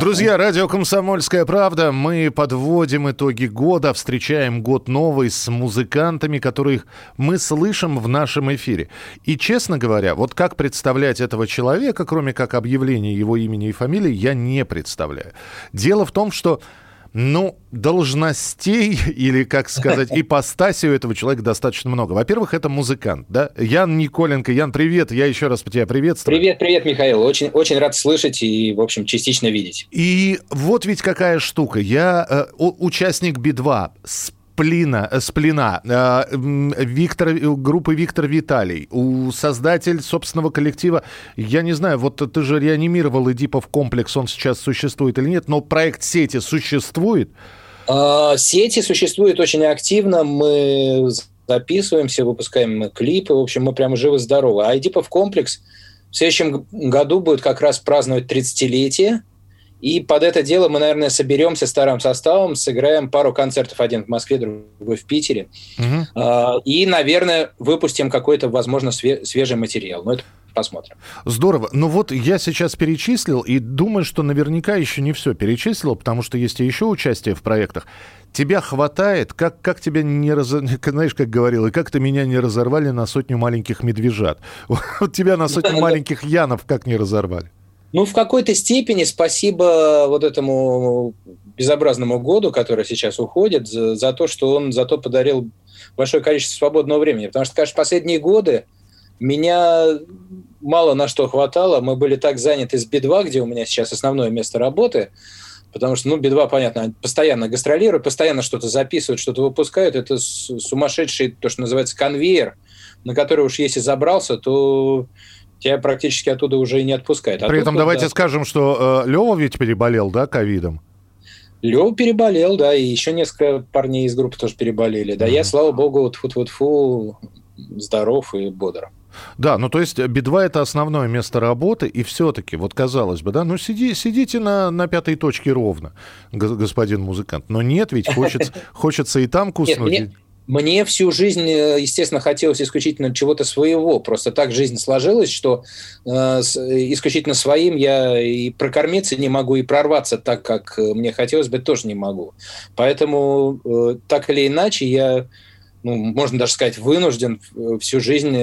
Друзья, радио «Комсомольская правда». Мы подводим итоги года, встречаем год новый с музыкантами, которых мы слышим в нашем эфире. И, честно говоря, вот как представлять этого человека, кроме как объявления его имени и фамилии, я не представляю. Дело в том, что ну, должностей или, как сказать, ипостаси у этого человека достаточно много. Во-первых, это музыкант, да? Ян Николенко. Ян, привет. Я еще раз тебя приветствую. Привет, привет, Михаил. Очень, очень рад слышать и, в общем, частично видеть. И вот ведь какая штука. Я э, участник Би-2 с Сплина, э, Сплина, э, Виктор, э, группы Виктор Виталий, у создатель собственного коллектива, я не знаю, вот ты же реанимировал Эдипов комплекс, он сейчас существует или нет, но проект сети существует? А, сети существуют очень активно, мы записываемся, выпускаем клипы, в общем, мы прямо живы-здоровы. А Эдипов комплекс в следующем году будет как раз праздновать 30-летие, и под это дело мы, наверное, соберемся старым составом, сыграем пару концертов, один в Москве, другой в Питере. Угу. И, наверное, выпустим какой-то, возможно, свежий материал. Но это посмотрим. Здорово. Ну вот я сейчас перечислил и думаю, что наверняка еще не все перечислил, потому что есть и еще участие в проектах. Тебя хватает, как, как тебя не раз... знаешь, как говорил, и как то меня не разорвали на сотню маленьких медвежат. Вот тебя на сотню маленьких янов как не разорвали? Ну, в какой-то степени спасибо вот этому безобразному году, который сейчас уходит, за, за то, что он зато подарил большое количество свободного времени. Потому что, конечно, последние годы меня мало на что хватало. Мы были так заняты с Би-2, где у меня сейчас основное место работы, потому что, ну, Би-2, понятно, постоянно гастролируют, постоянно что-то записывают, что-то выпускают. Это сумасшедший, то, что называется, конвейер, на который уж если забрался, то тебя практически оттуда уже и не отпускает. А При этом вот, давайте да. скажем, что э, Лева ведь переболел, да, ковидом? Лева переболел, да, и еще несколько парней из группы тоже переболели. Да, mm-hmm. я, слава богу, тфу-тфу-тфу, здоров и бодр. Да, ну то есть Би-2 это основное место работы, и все-таки, вот казалось бы, да, ну сиди, сидите на, на пятой точке ровно, господин музыкант. Но нет, ведь хочется, хочется и там куснуть. Нет, мне, мне всю жизнь, э, естественно, хотелось исключительно чего-то своего. Просто так жизнь сложилась, что э, исключительно своим я и прокормиться не могу, и прорваться так, как э, мне хотелось бы, тоже не могу. Поэтому э, так или иначе я, ну, можно даже сказать, вынужден э, всю жизнь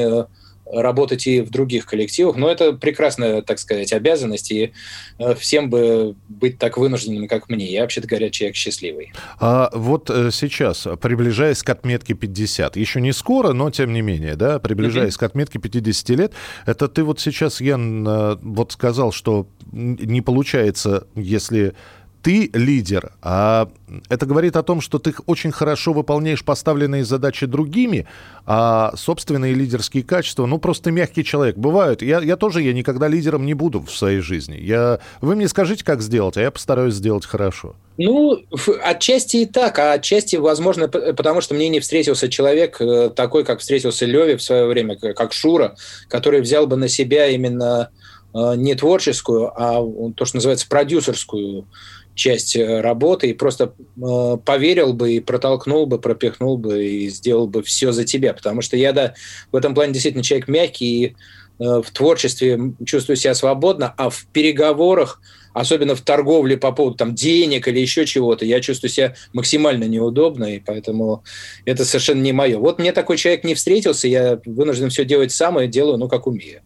работать и в других коллективах, но это прекрасная, так сказать, обязанность, и э, всем бы быть так вынужденным, как мне. Я, вообще-то говоря, человек счастливый. А вот э, сейчас, приближаясь к отметке 50, еще не скоро, но тем не менее, да, приближаясь mm-hmm. к отметке 50 лет, это ты вот сейчас, Ян, э, вот сказал, что не получается, если ты лидер, а это говорит о том, что ты очень хорошо выполняешь поставленные задачи другими, а собственные лидерские качества, ну, просто мягкий человек. Бывают. Я, я тоже, я никогда лидером не буду в своей жизни. Я, вы мне скажите, как сделать, а я постараюсь сделать хорошо. Ну, отчасти и так, а отчасти, возможно, потому что мне не встретился человек э, такой, как встретился Леви в свое время, как Шура, который взял бы на себя именно э, не творческую, а то, что называется продюсерскую часть э, работы и просто э, поверил бы и протолкнул бы, пропихнул бы и сделал бы все за тебя. Потому что я, да, в этом плане действительно человек мягкий и э, в творчестве чувствую себя свободно, а в переговорах, особенно в торговле по поводу там, денег или еще чего-то, я чувствую себя максимально неудобно, и поэтому это совершенно не мое. Вот мне такой человек не встретился, я вынужден все делать сам и делаю, ну, как умею.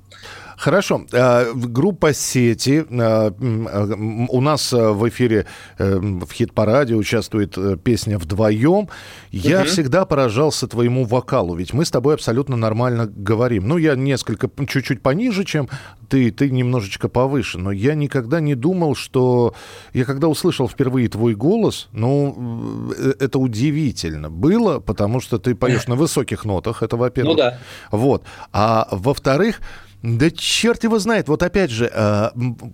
Хорошо. Э, группа «Сети». Э, у нас э, в эфире в хит-параде участвует песня «Вдвоем». Я угу. всегда поражался твоему вокалу, ведь мы с тобой абсолютно нормально говорим. Ну, я несколько, чуть-чуть пониже, чем ты, ты немножечко повыше, но я никогда не думал, что... Я когда услышал впервые твой голос, ну, это удивительно было, потому что ты поешь на высоких нотах, это во-первых. Ну да. Вот. А во-вторых, да черт его знает. Вот опять же, э,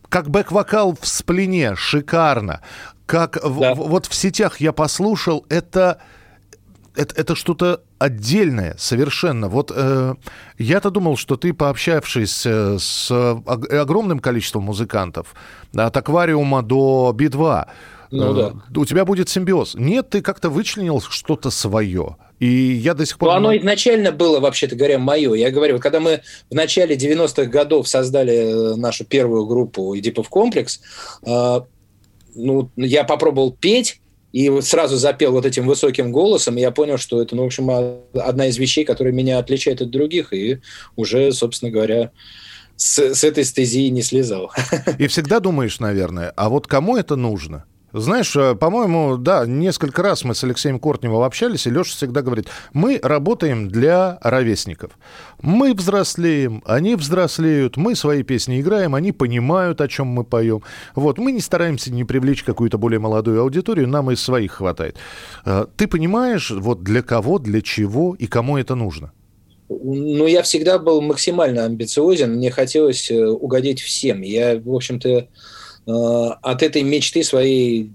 как бэк-вокал в сплине, шикарно. Как да. в, вот в сетях я послушал, это это, это что-то отдельное совершенно. Вот э, я-то думал, что ты, пообщавшись э, с огромным количеством музыкантов, от аквариума до Би-2, Ну да. У тебя будет симбиоз. Нет, ты как-то вычленил что-то свое. И я до сих пор... Ну, оно изначально было, вообще-то говоря, мое. Я говорю, когда мы в начале 90-х годов создали нашу первую группу «Эдипов комплекс», ну, я попробовал петь, и сразу запел вот этим высоким голосом, и я понял, что это, ну, в общем, одна из вещей, которая меня отличает от других, и уже, собственно говоря, с, с этой стезии не слезал. И всегда думаешь, наверное, а вот кому это нужно? Знаешь, э, по-моему, да, несколько раз мы с Алексеем Кортневым общались, и Леша всегда говорит, мы работаем для ровесников. Мы взрослеем, они взрослеют, мы свои песни играем, они понимают, о чем мы поем. Вот, мы не стараемся не привлечь какую-то более молодую аудиторию, нам и своих хватает. Э, ты понимаешь, вот для кого, для чего и кому это нужно? Ну, я всегда был максимально амбициозен, мне хотелось э, угодить всем. Я, в общем-то, от этой мечты своей,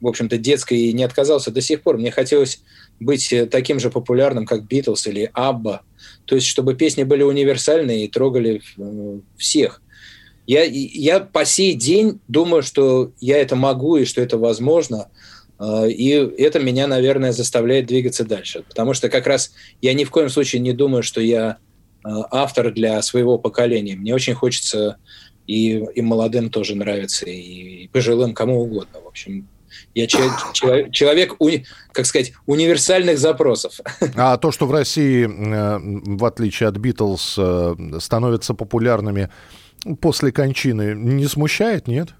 в общем-то, детской не отказался до сих пор. Мне хотелось быть э, таким же популярным, как Битлз или Абба. То есть, чтобы песни были универсальные и трогали э, всех. Я, я по сей день думаю, что я это могу и что это возможно. И это меня, наверное, заставляет двигаться дальше. Потому что как раз я ни в коем случае не думаю, что я автор для своего поколения. Мне очень хочется и, и молодым тоже нравится, и пожилым, кому угодно. В общем, я человек, человек как сказать, универсальных запросов. А то, что в России, э, в отличие от Битлз, э, становятся популярными после кончины, не смущает, нет?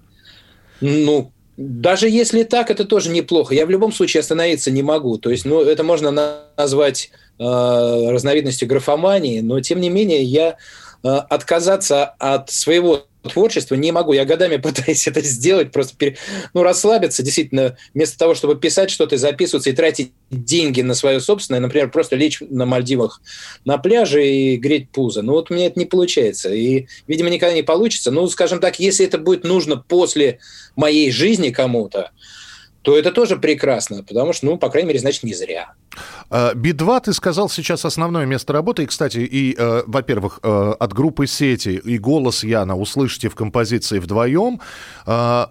Ну, даже если так, это тоже неплохо. Я в любом случае остановиться не могу. То есть, ну, это можно назвать э, разновидностью графомании, но тем не менее я э, отказаться от своего творчество не могу. Я годами пытаюсь это сделать, просто пере... ну, расслабиться, действительно, вместо того, чтобы писать что-то, записываться и тратить деньги на свое собственное, например, просто лечь на Мальдивах на пляже и греть пузо. Ну, вот у меня это не получается. И, видимо, никогда не получится. Ну, скажем так, если это будет нужно после моей жизни кому-то, то это тоже прекрасно, потому что, ну, по крайней мере, значит, не зря. А, Би-2, ты сказал, сейчас основное место работы. И, кстати, и, э, во-первых, э, от группы «Сети» и «Голос Яна» услышите в композиции вдвоем. Э,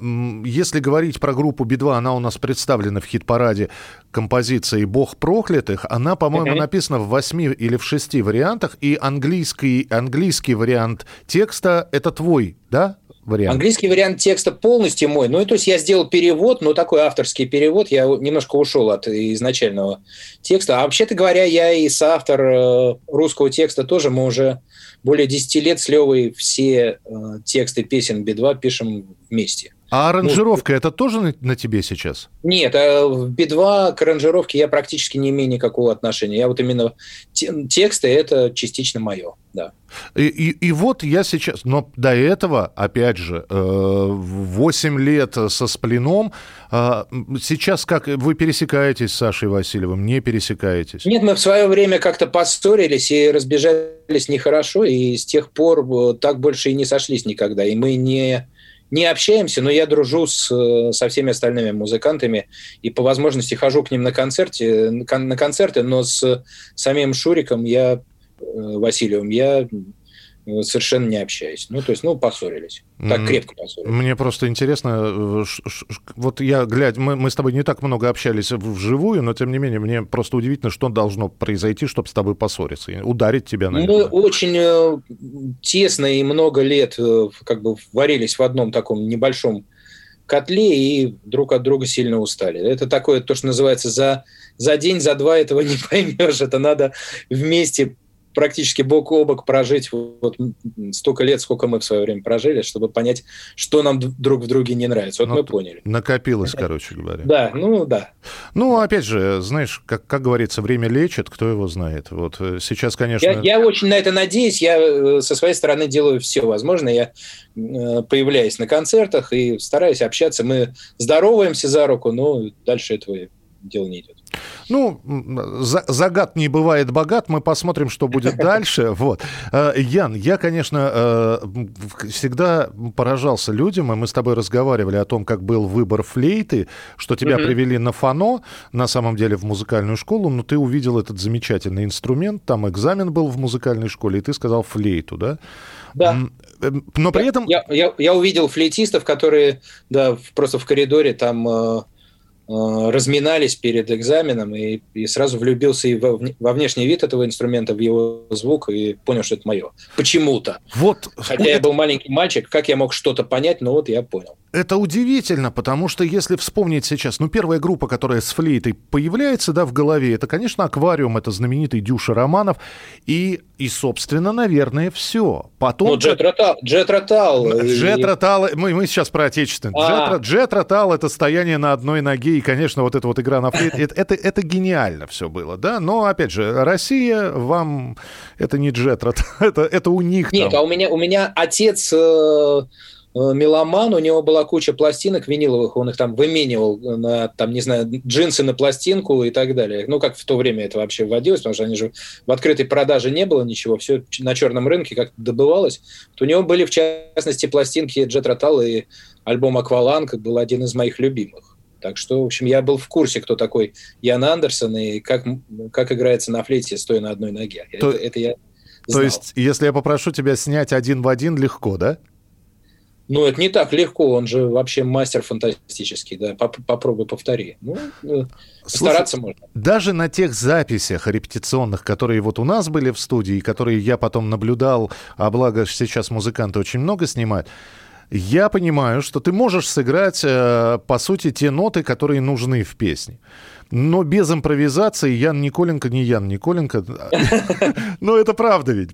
если говорить про группу Би-2, она у нас представлена в хит-параде композицией «Бог проклятых». Она, по-моему, mm-hmm. написана в восьми или в шести вариантах. И английский, английский вариант текста — это твой, да? Вариант? Английский вариант текста полностью мой. Ну, то есть я сделал перевод, но такой авторский перевод. Я немножко ушел от изначального текста. А вообще-то говоря, я и соавтор э, русского текста тоже. Мы уже более 10 лет с Левой все э, тексты песен Би-2 пишем вместе. А аранжировка ну, это тоже на, на тебе сейчас? Нет, а в Би-2 к аранжировке я практически не имею никакого отношения. Я вот именно тексты это частично мое, да. И, и, и вот я сейчас, но до этого, опять же, 8 э, лет со сплином, э, сейчас как вы пересекаетесь с Сашей Васильевым, не пересекаетесь? Нет, мы в свое время как-то поссорились и разбежались нехорошо, и с тех пор э, так больше и не сошлись никогда, и мы не не общаемся, но я дружу с, э, со всеми остальными музыкантами и по возможности хожу к ним на, концерте, на концерты, но с самим Шуриком я, э, Васильевым, я совершенно не общаюсь. Ну, то есть, ну, поссорились. Так крепко поссорились. Мне просто интересно, э, вот я, глядя, мы, мы с тобой не так много общались вживую, но, тем не менее, мне просто удивительно, что должно произойти, чтобы с тобой поссориться, ударить тебя, наверное. Мы очень э, тесно и много лет э, как бы варились в одном таком небольшом котле и друг от друга сильно устали. Это такое, то, что называется, за, за день, за два этого не поймешь. Это надо вместе практически бок о бок прожить вот столько лет, сколько мы в свое время прожили, чтобы понять, что нам друг в друге не нравится. Вот ну, мы поняли. Накопилось, короче говоря. Да, ну да. Ну, опять же, знаешь, как, как говорится, время лечит, кто его знает. Вот э, сейчас, конечно... Я, я очень на это надеюсь. Я э, со своей стороны делаю все возможное. Я э, появляюсь на концертах и стараюсь общаться. Мы здороваемся за руку, но дальше этого дела не идет. Ну, загад не бывает богат, мы посмотрим, что будет дальше. Вот. Э, Ян, я, конечно, э, всегда поражался людям, и мы с тобой разговаривали о том, как был выбор флейты, что тебя угу. привели на фано, на самом деле в музыкальную школу, но ты увидел этот замечательный инструмент, там экзамен был в музыкальной школе, и ты сказал флейту, да? Да. эм, но при этом... Я, я, я увидел флейтистов, которые да, просто в коридоре там э, э, разминались перед экзаменом и, и сразу влюбился и во, во внешний вид этого инструмента, в его звук и понял, что это мое. Почему-то. Вот. Хотя это... я был маленький мальчик, как я мог что-то понять, но вот я понял. Это удивительно, потому что если вспомнить сейчас, ну, первая группа, которая с флейтой появляется, да, в голове, это, конечно, «Аквариум», это знаменитый Дюша Романов, и, и собственно, наверное, все. Потом... Ну, Джет Ротал. Джет Ротал. Джет Ротал, мы, мы сейчас про отечественный. А. Джет, Джет Ротал — это стояние на одной ноге, и, конечно, вот эта вот игра на флейте, это, это, это гениально все было, да, но, опять же, Россия, вам, это не Джет Ротал, это, это у них Нет, там. а у меня, у меня отец э, Э, меломан, у него была куча пластинок виниловых, он их там выменивал на, там, не знаю, джинсы на пластинку и так далее. Ну, как в то время это вообще вводилось, потому что они же в открытой продаже не было ничего, все на черном рынке как добывалось. То у него были, в частности, пластинки Джет Ротал и альбом «Акваланг» был один из моих любимых. Так что, в общем, я был в курсе, кто такой Ян Андерсон и как, как играется на флейте, стоя на одной ноге. То, это, это я знал. То есть, если я попрошу тебя снять один в один, легко, да? Ну, это не так легко, он же вообще мастер фантастический, да, Поп попробуй повтори. Ну, э, стараться можно. Даже на тех записях репетиционных, которые вот у нас были в студии, которые я потом наблюдал, а благо сейчас музыканты очень много снимают, я понимаю, что ты можешь сыграть, э, по сути, те ноты, которые нужны в песне. Но без импровизации Ян Николенко не Ян Николенко. Но это правда ведь.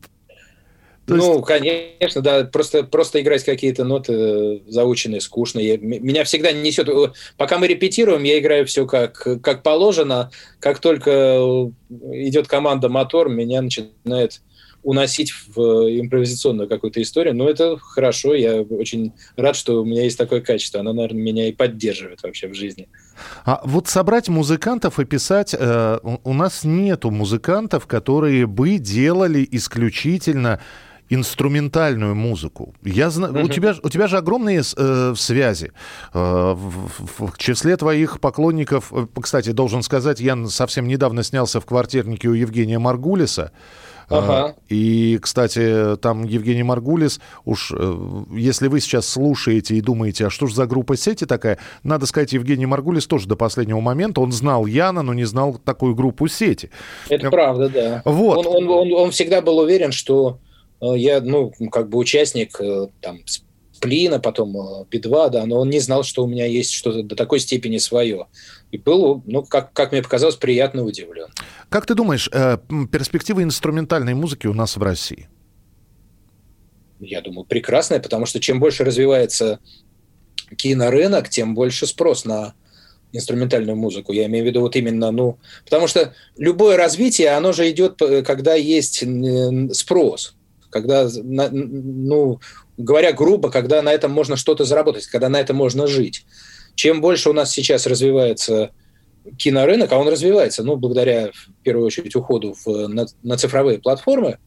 То ну, есть... конечно, да, просто, просто играть какие-то ноты э, заученные, скучные. Меня всегда несет... Э, пока мы репетируем, я играю все как, как положено. Как только идет команда «мотор», меня начинает уносить в импровизационную какую-то историю. Но это хорошо, я очень рад, что у меня есть такое качество. Оно, наверное, меня и поддерживает вообще в жизни. А вот собрать музыкантов и писать... Э, у нас нету музыкантов, которые бы делали исключительно инструментальную музыку. Я знаю, uh-huh. у тебя у тебя же огромные э, связи. Э, в, в числе твоих поклонников, э, кстати, должен сказать, я совсем недавно снялся в квартирнике у Евгения Маргулиса. Э, ага. И, кстати, там Евгений Маргулис, уж э, если вы сейчас слушаете и думаете, а что же за группа сети такая, надо сказать, Евгений Маргулис тоже до последнего момента, он знал Яна, но не знал такую группу сети. Это правда, да. Вот. Он, он, он, он всегда был уверен, что Э, я, ну, как бы участник э, там Сплина, потом э, Би-2, да, но он не знал, что у меня есть что-то до такой степени свое. И был, ну, как, как мне показалось, приятно удивлен. Как ты думаешь, э, перспективы инструментальной музыки у нас в России? Я думаю, прекрасная, потому что чем больше развивается кинорынок, тем больше спрос на инструментальную музыку. Я имею в виду вот именно, ну, потому что любое развитие, оно же идет, когда есть спрос когда, ну, говоря грубо, когда на этом можно что-то заработать, когда на этом можно жить. Чем больше у нас сейчас развивается кинорынок, а он развивается, ну, благодаря, в первую очередь, уходу в, на, на цифровые платформы,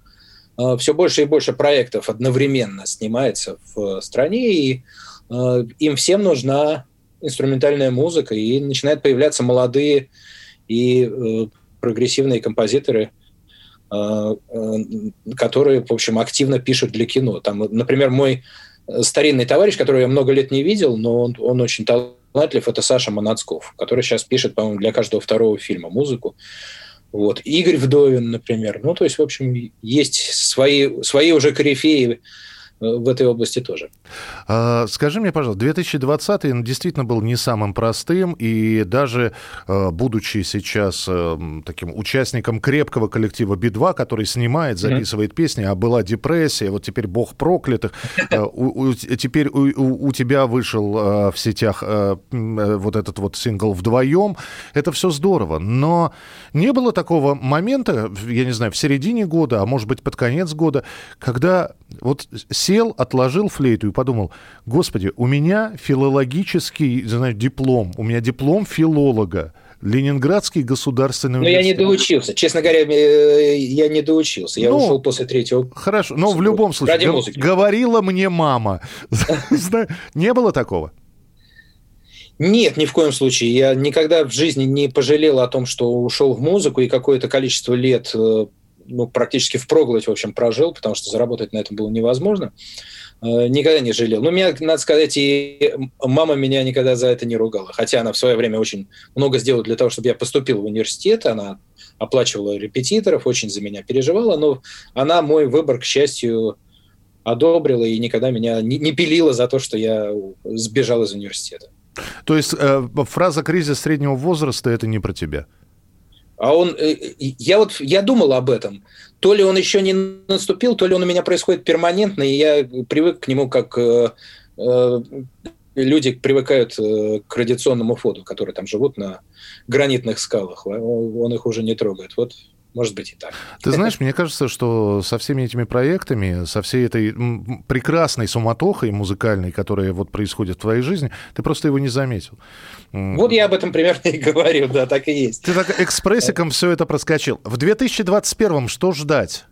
э, все больше и больше проектов одновременно снимается в стране, и э, им всем нужна инструментальная музыка, и начинают появляться молодые и э, прогрессивные композиторы – Э, э, которые, в общем, активно пишут для кино. Там, например, мой старинный товарищ, которого я много лет не видел, но он, он очень талантлив, это Саша Манацков, который сейчас пишет, по-моему, для каждого второго фильма музыку. Вот. Игорь Вдовин, например. Ну, то есть, в общем, есть свои, свои уже корифеи в этой области тоже. А, скажи мне, пожалуйста, 2020 действительно был не самым простым, и даже а, будучи сейчас а, таким участником крепкого коллектива Би-2, который снимает, записывает mm-hmm. песни, а была депрессия, вот теперь бог проклятых, теперь у тебя вышел в сетях вот этот вот сингл «Вдвоем», это все здорово, но не было такого момента, я не знаю, в середине года, а может быть под конец года, когда вот сел, отложил флейту и подумал, господи, у меня филологический, знаешь, диплом, у меня диплом филолога. Ленинградский государственный университет. Но я не доучился. Честно говоря, э, я не доучился. Я ну, ушел после третьего. Хорошо, но в любом случае, Ради музыки. говорила мне мама. Не было такого? Нет, ни в коем случае. Я никогда в жизни не пожалел о том, что ушел в музыку и какое-то количество лет э, ну, практически впроголодь, в общем, прожил, потому что заработать на этом было невозможно. никогда не жалел. Ну, меня, надо сказать, и мама меня никогда за это не ругала. Хотя она в свое время очень много сделала для того, чтобы я поступил в университет. Она оплачивала репетиторов, очень за меня переживала. Но она мой выбор, к счастью, одобрила и никогда меня не, не пилила за то, что я сбежал из университета. То есть э, фраза «кризис среднего возраста» — это не про тебя? А он, э, я вот, я думал об этом. То ли он еще не наступил, то ли он у меня происходит перманентно, и я привык к нему как э, э, люди привыкают э, к радиационному фото, которые там живут на гранитных скалах. Он их уже не трогает. Вот может быть и так. Ты знаешь, мне кажется, что со всеми этими проектами, со всей этой прекрасной суматохой музыкальной, которая вот происходит в твоей жизни, ты просто его не заметил. Вот я об этом примерно и говорю, да, так и есть. Ты так экспрессиком все это проскочил. В 2021 что ждать?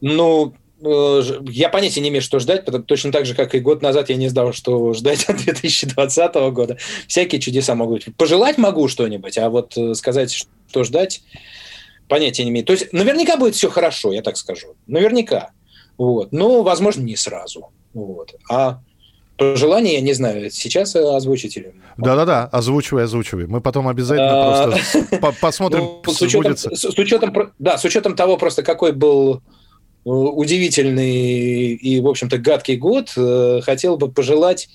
Ну, я понятия не имею, что ждать, потому, точно так же, как и год назад я не знал, что ждать от 2020 года. Всякие чудеса могут быть. Пожелать могу что-нибудь, а вот э, сказать, что ждать, понятия не имею. То есть наверняка будет все хорошо, я так скажу. Наверняка. Вот. Но, возможно, не сразу. Вот. А пожелания, я не знаю, сейчас озвучить или... Да-да-да, озвучивай, озвучивай. Мы потом обязательно а, просто посмотрим, ну, с учетом, да, с учетом того просто, какой был э, удивительный и, в общем-то, гадкий год, э, хотел бы пожелать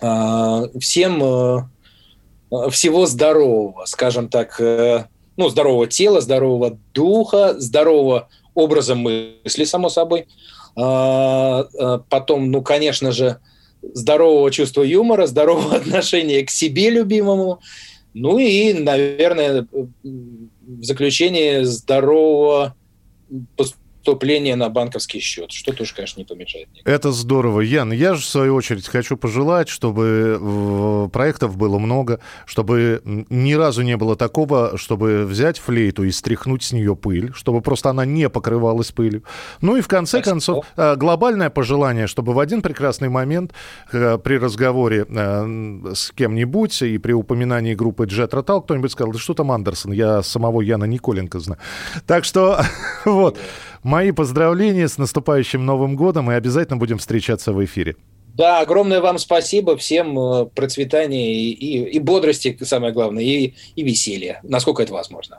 а, всем э, всего здорового, скажем так, э, ну, здорового тела, здорового духа, здорового образа мысли, само собой. Потом, ну, конечно же, здорового чувства юмора, здорового отношения к себе любимому. Ну и, наверное, в заключение здорового вступление на банковский счет, что тоже, конечно, не помешает. Никому. Это здорово. Ян, я же, в свою очередь, хочу пожелать, чтобы проектов было много, чтобы ни разу не было такого, чтобы взять флейту и стряхнуть с нее пыль, чтобы просто она не покрывалась пылью. Ну и, в конце Спасибо. концов, а, глобальное пожелание, чтобы в один прекрасный момент э, при разговоре э, с кем-нибудь и при упоминании группы Jet Rotal кто-нибудь сказал, да что там Андерсон, я самого Яна Николенко знаю. Так что, вот. Мои поздравления с наступающим Новым годом и обязательно будем встречаться в эфире. Да, огромное вам спасибо, всем э, процветания и, и, и бодрости, самое главное, и, и веселья, насколько это возможно.